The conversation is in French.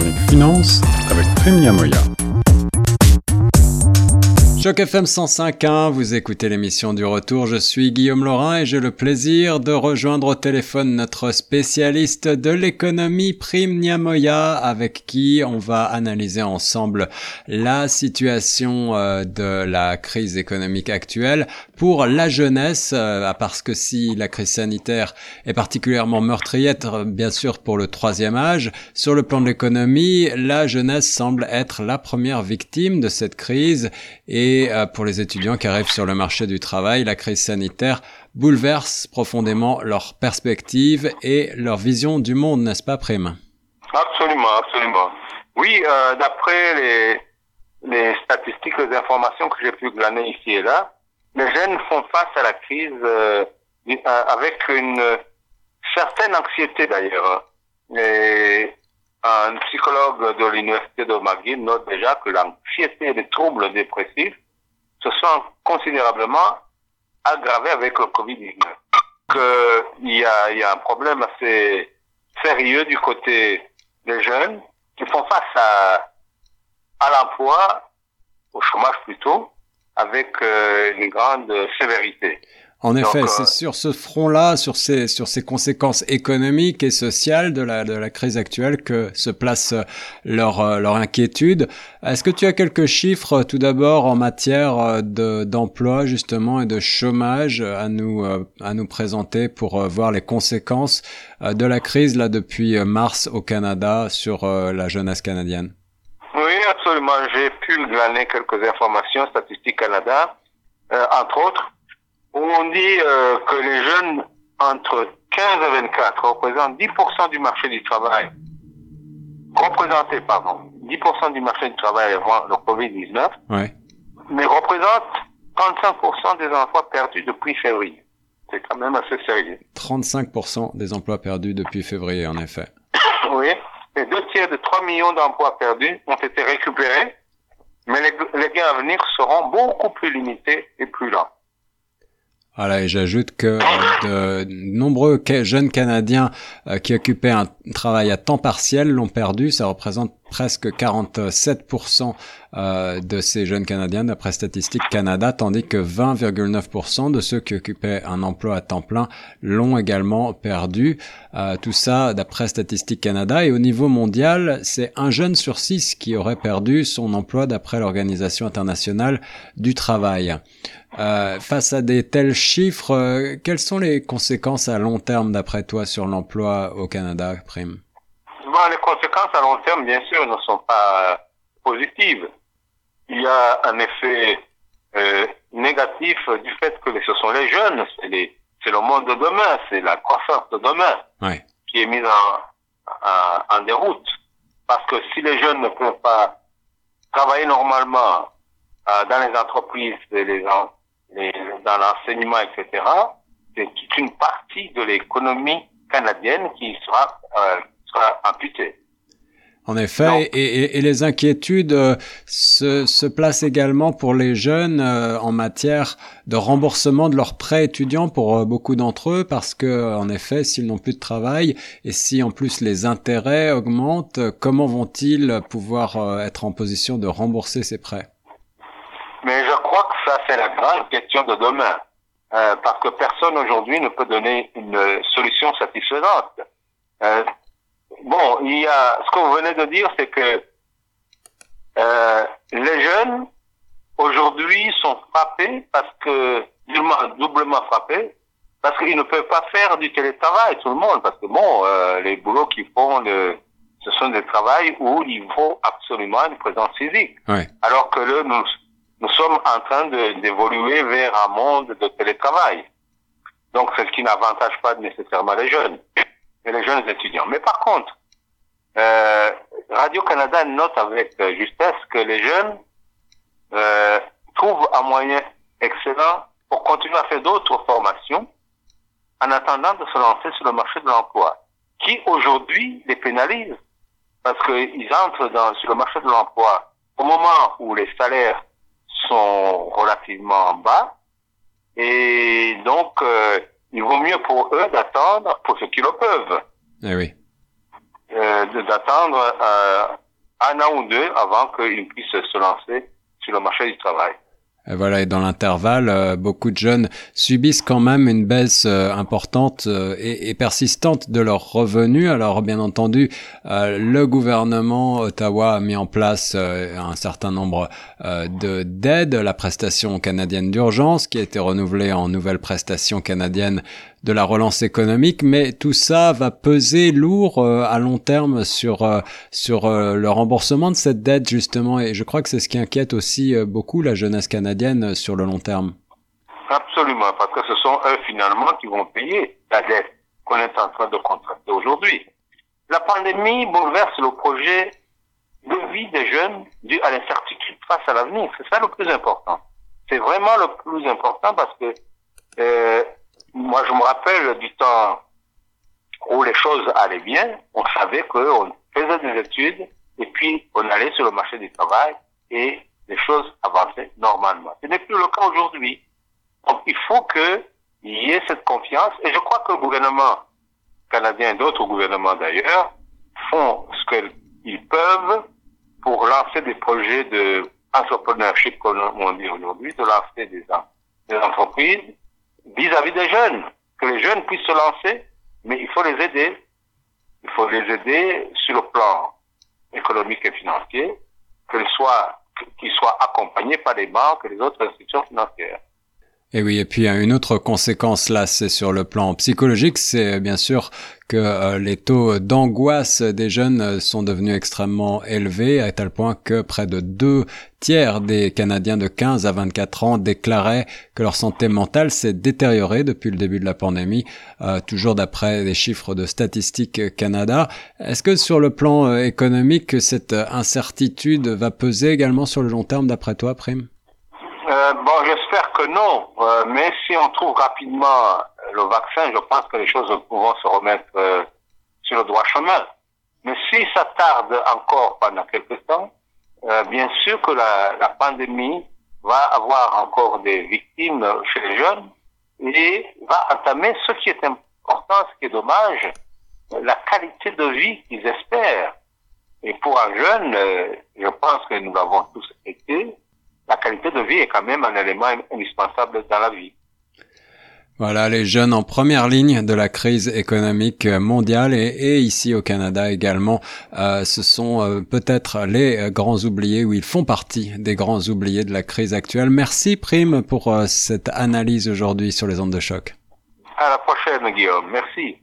chronique finance avec Prime Moya. Choc FM 105.1, vous écoutez l'émission du retour, je suis Guillaume Laurin et j'ai le plaisir de rejoindre au téléphone notre spécialiste de l'économie Prime Niamoya avec qui on va analyser ensemble la situation euh, de la crise économique actuelle pour la jeunesse, euh, parce que si la crise sanitaire est particulièrement meurtrière, bien sûr pour le troisième âge, sur le plan de l'économie, la jeunesse semble être la première victime de cette crise. Et euh, pour les étudiants qui arrivent sur le marché du travail, la crise sanitaire bouleverse profondément leur perspective et leur vision du monde, n'est-ce pas, Prime? Absolument, absolument. Oui, euh, d'après les, les statistiques, les informations que j'ai pu glaner ici et là, les jeunes font face à la crise euh, avec une certaine anxiété d'ailleurs. Un psychologue de l'université de McGill note déjà que l'anxiété et les troubles dépressifs se sont considérablement aggravés avec le Covid-19. Qu'il y a, il y a un problème assez sérieux du côté des jeunes qui font face à, à l'emploi, au chômage plutôt, avec euh, une grande sévérité. En effet, c'est euh, sur ce front-là, sur ces, sur ces conséquences économiques et sociales de la, de la crise actuelle que se place euh, leur, leur inquiétude. Est-ce que tu as quelques chiffres tout d'abord en matière de, d'emploi justement et de chômage à nous, à nous présenter pour voir les conséquences de la crise là depuis mars au Canada sur la jeunesse canadienne? Absolument. J'ai pu glaner quelques informations statistiques Canada, entre autres on dit euh, que les jeunes entre 15 et 24 représentent 10% du marché du travail, représentés, pardon, 10% du marché du travail avant le Covid-19, ouais. mais représentent 35% des emplois perdus depuis février. C'est quand même assez sérieux. 35% des emplois perdus depuis février, en effet. Et deux tiers de 3 millions d'emplois perdus ont été récupérés, mais les, les gains à venir seront beaucoup plus limités et plus lents. Voilà, et j'ajoute que euh, de nombreux jeunes Canadiens euh, qui occupaient un travail à temps partiel l'ont perdu. Ça représente presque 47% euh, de ces jeunes Canadiens d'après Statistique Canada, tandis que 20,9% de ceux qui occupaient un emploi à temps plein l'ont également perdu. tout ça d'après Statistique Canada. Et au niveau mondial, c'est un jeune sur six qui aurait perdu son emploi d'après l'Organisation internationale du travail. Euh, face à des tels chiffres, euh, quelles sont les conséquences à long terme d'après toi sur l'emploi au Canada, Prime bon, Les conséquences à long terme, bien sûr, ne sont pas euh, positives. Il y a un effet euh, négatif du fait que ce sont les jeunes, c'est le monde de demain, c'est la croissance de demain ouais. qui est mise en, en, en déroute. Parce que si les jeunes ne peuvent pas travailler normalement dans les entreprises et les, dans l'enseignement, etc., c'est toute une partie de l'économie canadienne qui sera, euh, sera amputée. En effet, et, et, les inquiétudes euh, se, se, placent également pour les jeunes euh, en matière de remboursement de leurs prêts étudiants pour euh, beaucoup d'entre eux, parce que en effet, s'ils n'ont plus de travail et si en plus les intérêts augmentent, comment vont-ils pouvoir être en position de rembourser ces prêts? Mais je crois que ça, c'est la grande question de demain. Euh, parce que personne aujourd'hui ne peut donner une solution satisfaisante. Euh, bon, il y a, ce que vous venez de dire, c'est que euh, les jeunes aujourd'hui sont frappés parce que doublement frappés parce qu'ils ne peuvent pas faire du télétravail tout le monde parce que bon, euh, les boulots qu'ils font, le, ce sont des travails où il faut absolument une présence physique. Ouais. Alors que le, nous nous sommes en train d'évoluer vers un monde de télétravail. Donc, c'est ce qui n'avantage pas nécessairement les jeunes, et les jeunes étudiants. Mais par contre, euh, Radio-Canada note avec justesse que les jeunes euh, trouvent un moyen excellent pour continuer à faire d'autres formations en attendant de se lancer sur le marché de l'emploi, qui aujourd'hui les pénalise parce qu'ils entrent dans, sur le marché de l'emploi au moment où les salaires sont relativement bas et donc euh, il vaut mieux pour eux d'attendre pour ceux qui le peuvent. Eh oui. euh, d'attendre euh, un an ou deux avant qu'ils puissent se lancer sur le marché du travail. Voilà, et dans l'intervalle, euh, beaucoup de jeunes subissent quand même une baisse euh, importante euh, et, et, persistante de leurs revenus. Alors, bien entendu, le gouvernement Ottawa a mis en place un certain nombre de d'aides, la prestation canadienne d'urgence qui a été renouvelée en nouvelle prestation canadienne de la relance économique, mais tout ça va peser lourd euh, à long terme sur euh, sur euh, le remboursement de cette dette justement, et je crois que c'est ce qui inquiète aussi beaucoup la jeunesse canadienne sur le long terme. Absolument, parce que ce sont eux finalement qui vont payer la dette qu'on est en train de contracter aujourd'hui. La pandémie bouleverse le projet de vie des jeunes dû à l'incertitude face à l'avenir. C'est ça le plus important. C'est vraiment le plus important parce que euh, moi, je me rappelle du temps où les choses allaient bien. On savait qu'on faisait des études et puis on allait sur le marché du travail et les choses avançaient normalement. Ce n'est plus le cas aujourd'hui. Donc, il faut qu'il y ait cette confiance et je crois que le gouvernement canadien et d'autres gouvernements d'ailleurs font ce qu'ils peuvent pour lancer des projets de entrepreneurship, comme on dit aujourd'hui, de lancer des, des entreprises vis-à-vis des jeunes, que les jeunes puissent se lancer, mais il faut les aider. Il faut les aider sur le plan économique et financier, qu'ils soient, qu'ils soient accompagnés par les banques et les autres institutions financières. Et oui, et puis une autre conséquence là, c'est sur le plan psychologique, c'est bien sûr que euh, les taux d'angoisse des jeunes sont devenus extrêmement élevés, à tel point que près de deux tiers des Canadiens de 15 à 24 ans déclaraient que leur santé mentale s'est détériorée depuis le début de la pandémie, euh, toujours d'après les chiffres de Statistique Canada. Est-ce que sur le plan euh, économique, cette incertitude va peser également sur le long terme d'après toi, Prime? euh, bon, j'espère que non. Euh, mais si on trouve rapidement le vaccin, je pense que les choses pourront se remettre euh, sur le droit chemin. Mais si ça tarde encore pendant quelques temps, euh, bien sûr que la, la, pandémie va avoir encore des victimes chez les jeunes et va entamer ce qui est important, ce qui est dommage, la qualité de vie qu'ils espèrent. Et pour un jeune, je pense que nous l'avons tous été, la qualité de vie est quand même un élément indispensable dans la vie. Voilà, les jeunes en première ligne de la crise économique mondiale et, ici au Canada également, euh, ce sont euh, peut-être les euh, grands oubliés ou ils font partie des grands oubliés de la crise actuelle. Merci Prime pour cette analyse aujourd'hui sur les ondes de choc. À la prochaine Guillaume, merci.